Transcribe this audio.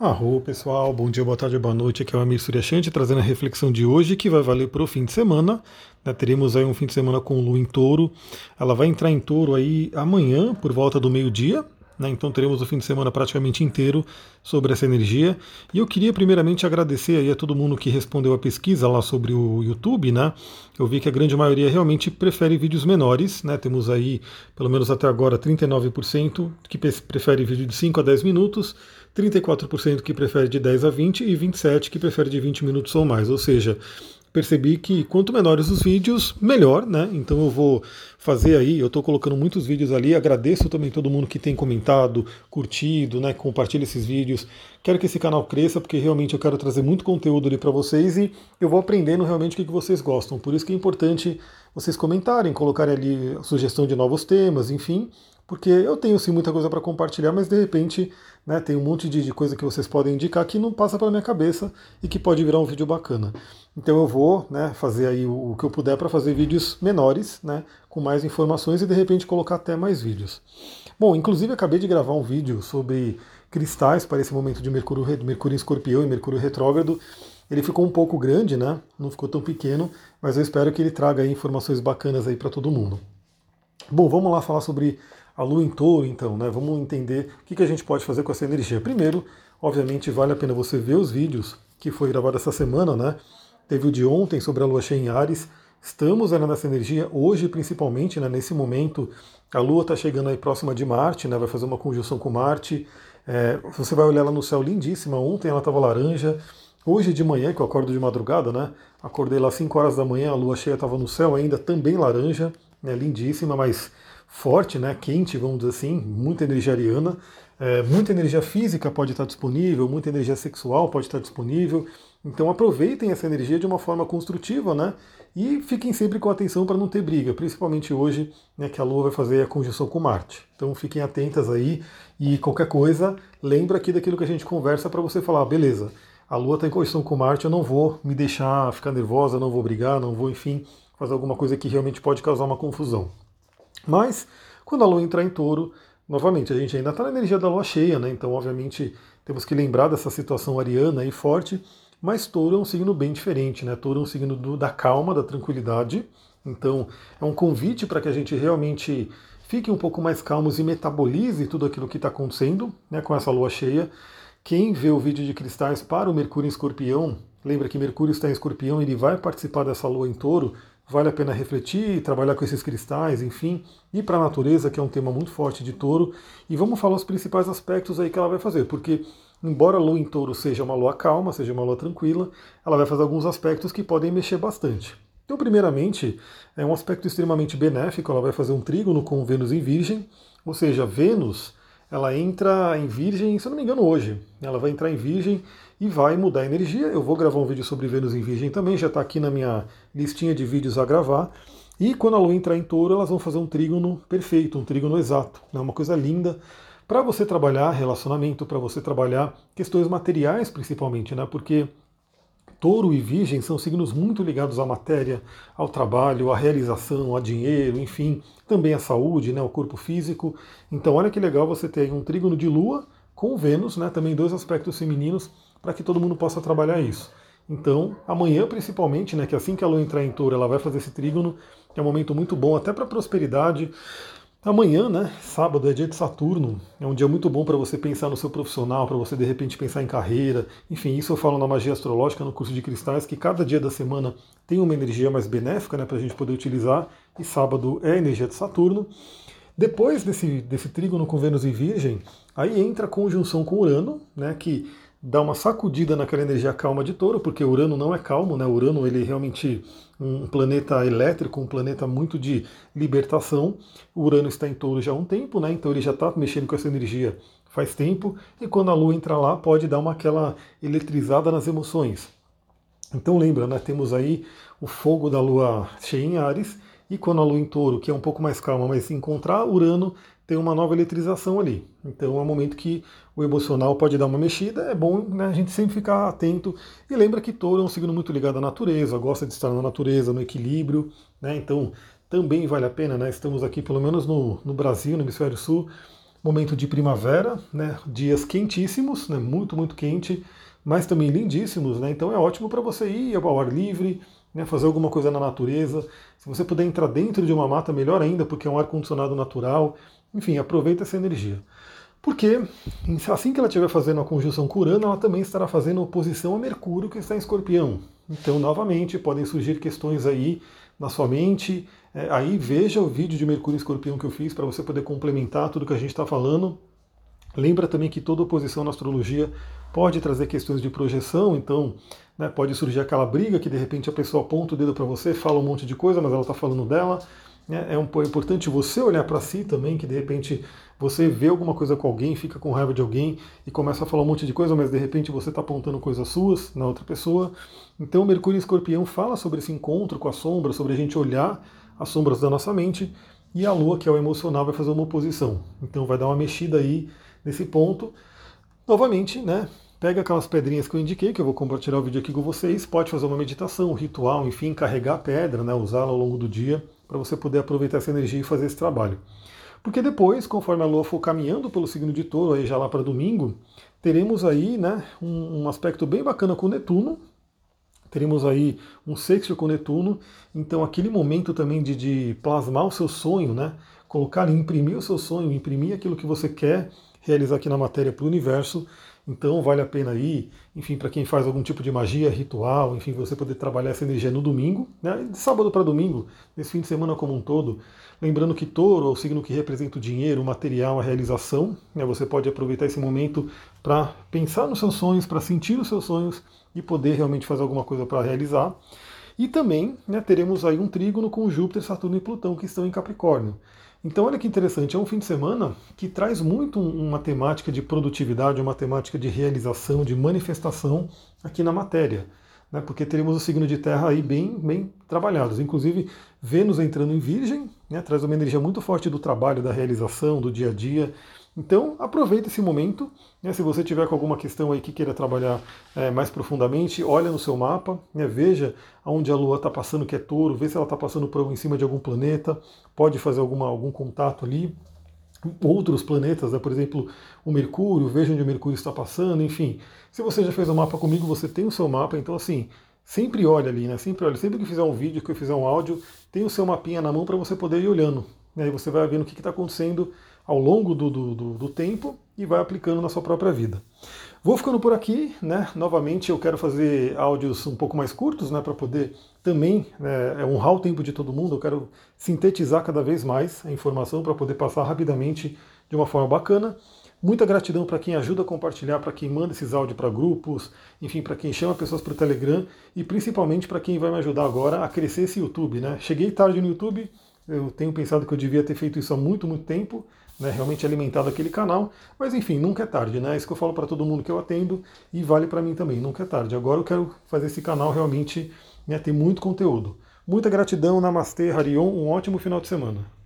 Arro pessoal, bom dia, boa tarde, boa noite. Aqui é o Amir Suryashanti trazendo a reflexão de hoje que vai valer para o fim de semana. Né, teremos aí um fim de semana com Lua em touro. Ela vai entrar em touro aí amanhã, por volta do meio-dia, né? Então teremos o fim de semana praticamente inteiro sobre essa energia. E eu queria primeiramente agradecer aí a todo mundo que respondeu a pesquisa lá sobre o YouTube, né? Eu vi que a grande maioria realmente prefere vídeos menores, né? Temos aí, pelo menos até agora, 39% que prefere vídeo de 5 a 10 minutos, 34% que prefere de 10 a 20 e 27% que prefere de 20 minutos ou mais. Ou seja, percebi que quanto menores os vídeos, melhor, né? Então eu vou fazer aí, eu estou colocando muitos vídeos ali, agradeço também todo mundo que tem comentado, curtido, né? Compartilha esses vídeos. Quero que esse canal cresça, porque realmente eu quero trazer muito conteúdo ali para vocês e eu vou aprendendo realmente o que vocês gostam. Por isso que é importante vocês comentarem, colocarem ali sugestão de novos temas, enfim porque eu tenho sim muita coisa para compartilhar, mas de repente né, tem um monte de, de, coisa que vocês podem indicar que não passa pela minha cabeça e que pode virar um vídeo bacana. Então eu vou né, fazer aí o, o que eu puder para fazer vídeos menores, né, com mais informações e de repente colocar até mais vídeos. Bom, inclusive acabei de gravar um vídeo sobre cristais para esse momento de Mercúrio, Mercúrio em Escorpião e Mercúrio retrógrado. Ele ficou um pouco grande, né? Não ficou tão pequeno, mas eu espero que ele traga informações bacanas aí para todo mundo. Bom, vamos lá falar sobre a lua em touro, então, né? Vamos entender o que, a gente pode fazer com essa energia. Primeiro, obviamente, vale a pena você ver os vídeos que foi gravado essa semana, né? Teve o de ontem sobre a lua cheia em Ares. Estamos ainda nessa energia, hoje principalmente, né, nesse momento, a Lua está chegando aí próxima de Marte, né, vai fazer uma conjunção com Marte. É, você vai olhar ela no céu lindíssima, ontem ela estava laranja, hoje de manhã, que eu acordo de madrugada, né, acordei lá às 5 horas da manhã, a Lua cheia estava no céu ainda, também laranja, né, lindíssima, mas forte, né, quente, vamos dizer assim, muita energia ariana, é, muita energia física pode estar disponível, muita energia sexual pode estar disponível. Então aproveitem essa energia de uma forma construtiva, né? E fiquem sempre com atenção para não ter briga, principalmente hoje, né, que a Lua vai fazer a conjunção com Marte. Então fiquem atentas aí e qualquer coisa, lembra aqui daquilo que a gente conversa para você falar, beleza, a Lua está em conjunção com Marte, eu não vou me deixar ficar nervosa, não vou brigar, não vou, enfim, fazer alguma coisa que realmente pode causar uma confusão. Mas, quando a Lua entrar em touro, novamente, a gente ainda está na energia da Lua cheia, né? Então, obviamente, temos que lembrar dessa situação ariana aí forte, mas touro é um signo bem diferente, né? Touro é um signo do, da calma, da tranquilidade. Então, é um convite para que a gente realmente fique um pouco mais calmos e metabolize tudo aquilo que está acontecendo né, com essa lua cheia. Quem vê o vídeo de cristais para o Mercúrio em Escorpião, lembra que Mercúrio está em Escorpião, ele vai participar dessa lua em touro, vale a pena refletir, trabalhar com esses cristais, enfim, ir para a natureza, que é um tema muito forte de touro, e vamos falar os principais aspectos aí que ela vai fazer, porque embora a lua em touro seja uma lua calma, seja uma lua tranquila, ela vai fazer alguns aspectos que podem mexer bastante. Então, primeiramente, é um aspecto extremamente benéfico, ela vai fazer um trígono com Vênus em Virgem, ou seja, Vênus ela entra em Virgem, se eu não me engano, hoje. Ela vai entrar em Virgem e vai mudar a energia. Eu vou gravar um vídeo sobre Vênus em Virgem também, já está aqui na minha listinha de vídeos a gravar. E quando a Lua entrar em touro, elas vão fazer um trígono perfeito, um trígono exato. É né? uma coisa linda para você trabalhar relacionamento, para você trabalhar questões materiais principalmente, né? Porque Touro e Virgem são signos muito ligados à matéria, ao trabalho, à realização, a dinheiro, enfim, também à saúde, né, ao corpo físico. Então, olha que legal você ter um trígono de Lua com Vênus, né, também dois aspectos femininos, para que todo mundo possa trabalhar isso. Então, amanhã principalmente, né, que assim que a Lua entrar em Touro, ela vai fazer esse trígono, é um momento muito bom até para prosperidade, Amanhã, né, sábado, é dia de Saturno. É um dia muito bom para você pensar no seu profissional, para você de repente pensar em carreira. Enfim, isso eu falo na magia astrológica, no curso de cristais, que cada dia da semana tem uma energia mais benéfica né, para a gente poder utilizar. E sábado é a energia de Saturno. Depois desse, desse trígono com Vênus e Virgem, aí entra a conjunção com Urano, né, que dá uma sacudida naquela energia calma de touro, porque Urano não é calmo, né? Urano ele é realmente um planeta elétrico, um planeta muito de libertação. Urano está em touro já há um tempo, né? Então ele já está mexendo com essa energia faz tempo, e quando a Lua entra lá, pode dar uma aquela eletrizada nas emoções. Então lembra, né? Temos aí o fogo da Lua cheia em Ares, e quando a Lua em touro, que é um pouco mais calma, mas encontrar Urano, tem uma nova eletrização ali. Então é um momento que o emocional pode dar uma mexida, é bom né, a gente sempre ficar atento. E lembra que touro é um signo muito ligado à natureza, gosta de estar na natureza, no equilíbrio, né? Então também vale a pena, né? Estamos aqui, pelo menos no, no Brasil, no Hemisfério Sul, momento de primavera, né? dias quentíssimos, né? muito, muito quente, mas também lindíssimos, né? então é ótimo para você ir ao ar livre, né? fazer alguma coisa na natureza. Se você puder entrar dentro de uma mata, melhor ainda, porque é um ar-condicionado natural. Enfim, aproveita essa energia. Porque assim que ela estiver fazendo a conjunção com Urano, ela também estará fazendo oposição a Mercúrio, que está em escorpião. Então, novamente, podem surgir questões aí na sua mente. É, aí veja o vídeo de Mercúrio em escorpião que eu fiz para você poder complementar tudo que a gente está falando. Lembra também que toda oposição na astrologia pode trazer questões de projeção, então né, pode surgir aquela briga que de repente a pessoa aponta o dedo para você, fala um monte de coisa, mas ela está falando dela. Né? É, é importante você olhar para si também, que de repente você vê alguma coisa com alguém, fica com raiva de alguém e começa a falar um monte de coisa, mas de repente você está apontando coisas suas na outra pessoa. Então, Mercúrio em Escorpião fala sobre esse encontro com a sombra, sobre a gente olhar as sombras da nossa mente, e a Lua, que é o emocional, vai fazer uma oposição. Então, vai dar uma mexida aí nesse ponto. Novamente, né? Pega aquelas pedrinhas que eu indiquei, que eu vou compartilhar o vídeo aqui com vocês, pode fazer uma meditação, um ritual, enfim, carregar a pedra, né, usá-la ao longo do dia, para você poder aproveitar essa energia e fazer esse trabalho. Porque depois, conforme a Lua for caminhando pelo signo de touro, aí já lá para domingo, teremos aí né, um, um aspecto bem bacana com Netuno, teremos aí um sexto com Netuno, então aquele momento também de, de plasmar o seu sonho, né, colocar, imprimir o seu sonho, imprimir aquilo que você quer realizar aqui na matéria para o universo, então vale a pena ir, enfim, para quem faz algum tipo de magia, ritual, enfim, você poder trabalhar essa energia no domingo, né? de sábado para domingo, nesse fim de semana como um todo. Lembrando que touro é o signo que representa o dinheiro, o material, a realização. Né? Você pode aproveitar esse momento para pensar nos seus sonhos, para sentir os seus sonhos e poder realmente fazer alguma coisa para realizar. E também né, teremos aí um trígono com Júpiter, Saturno e Plutão que estão em Capricórnio. Então, olha que interessante, é um fim de semana que traz muito uma temática de produtividade, uma temática de realização, de manifestação aqui na matéria. Né? Porque teremos o signo de terra aí bem, bem trabalhados. Inclusive, Vênus entrando em Virgem, né? traz uma energia muito forte do trabalho, da realização, do dia a dia. Então, aproveita esse momento. Né, se você tiver com alguma questão aí que queira trabalhar é, mais profundamente, olha no seu mapa, né, veja onde a Lua está passando, que é touro, vê se ela está passando por em cima de algum planeta, pode fazer alguma, algum contato ali. Outros planetas, né, por exemplo, o Mercúrio, veja onde o Mercúrio está passando, enfim. Se você já fez o um mapa comigo, você tem o seu mapa, então assim, sempre olha ali, né? Sempre olha. Sempre que fizer um vídeo, que eu fizer um áudio, tem o seu mapinha na mão para você poder ir olhando. Né, e aí você vai vendo o que está acontecendo ao longo do, do, do, do tempo e vai aplicando na sua própria vida. Vou ficando por aqui, né? Novamente eu quero fazer áudios um pouco mais curtos, né? Para poder também né, honrar o tempo de todo mundo. Eu quero sintetizar cada vez mais a informação para poder passar rapidamente de uma forma bacana. Muita gratidão para quem ajuda a compartilhar, para quem manda esses áudios para grupos, enfim, para quem chama pessoas para o Telegram e principalmente para quem vai me ajudar agora a crescer esse YouTube, né? Cheguei tarde no YouTube, eu tenho pensado que eu devia ter feito isso há muito, muito tempo, né, realmente alimentado aquele canal, mas enfim, nunca é tarde, né? É isso que eu falo para todo mundo que eu atendo e vale para mim também, nunca é tarde. Agora eu quero fazer esse canal realmente né, ter muito conteúdo. Muita gratidão, Namastê, Harion, um ótimo final de semana.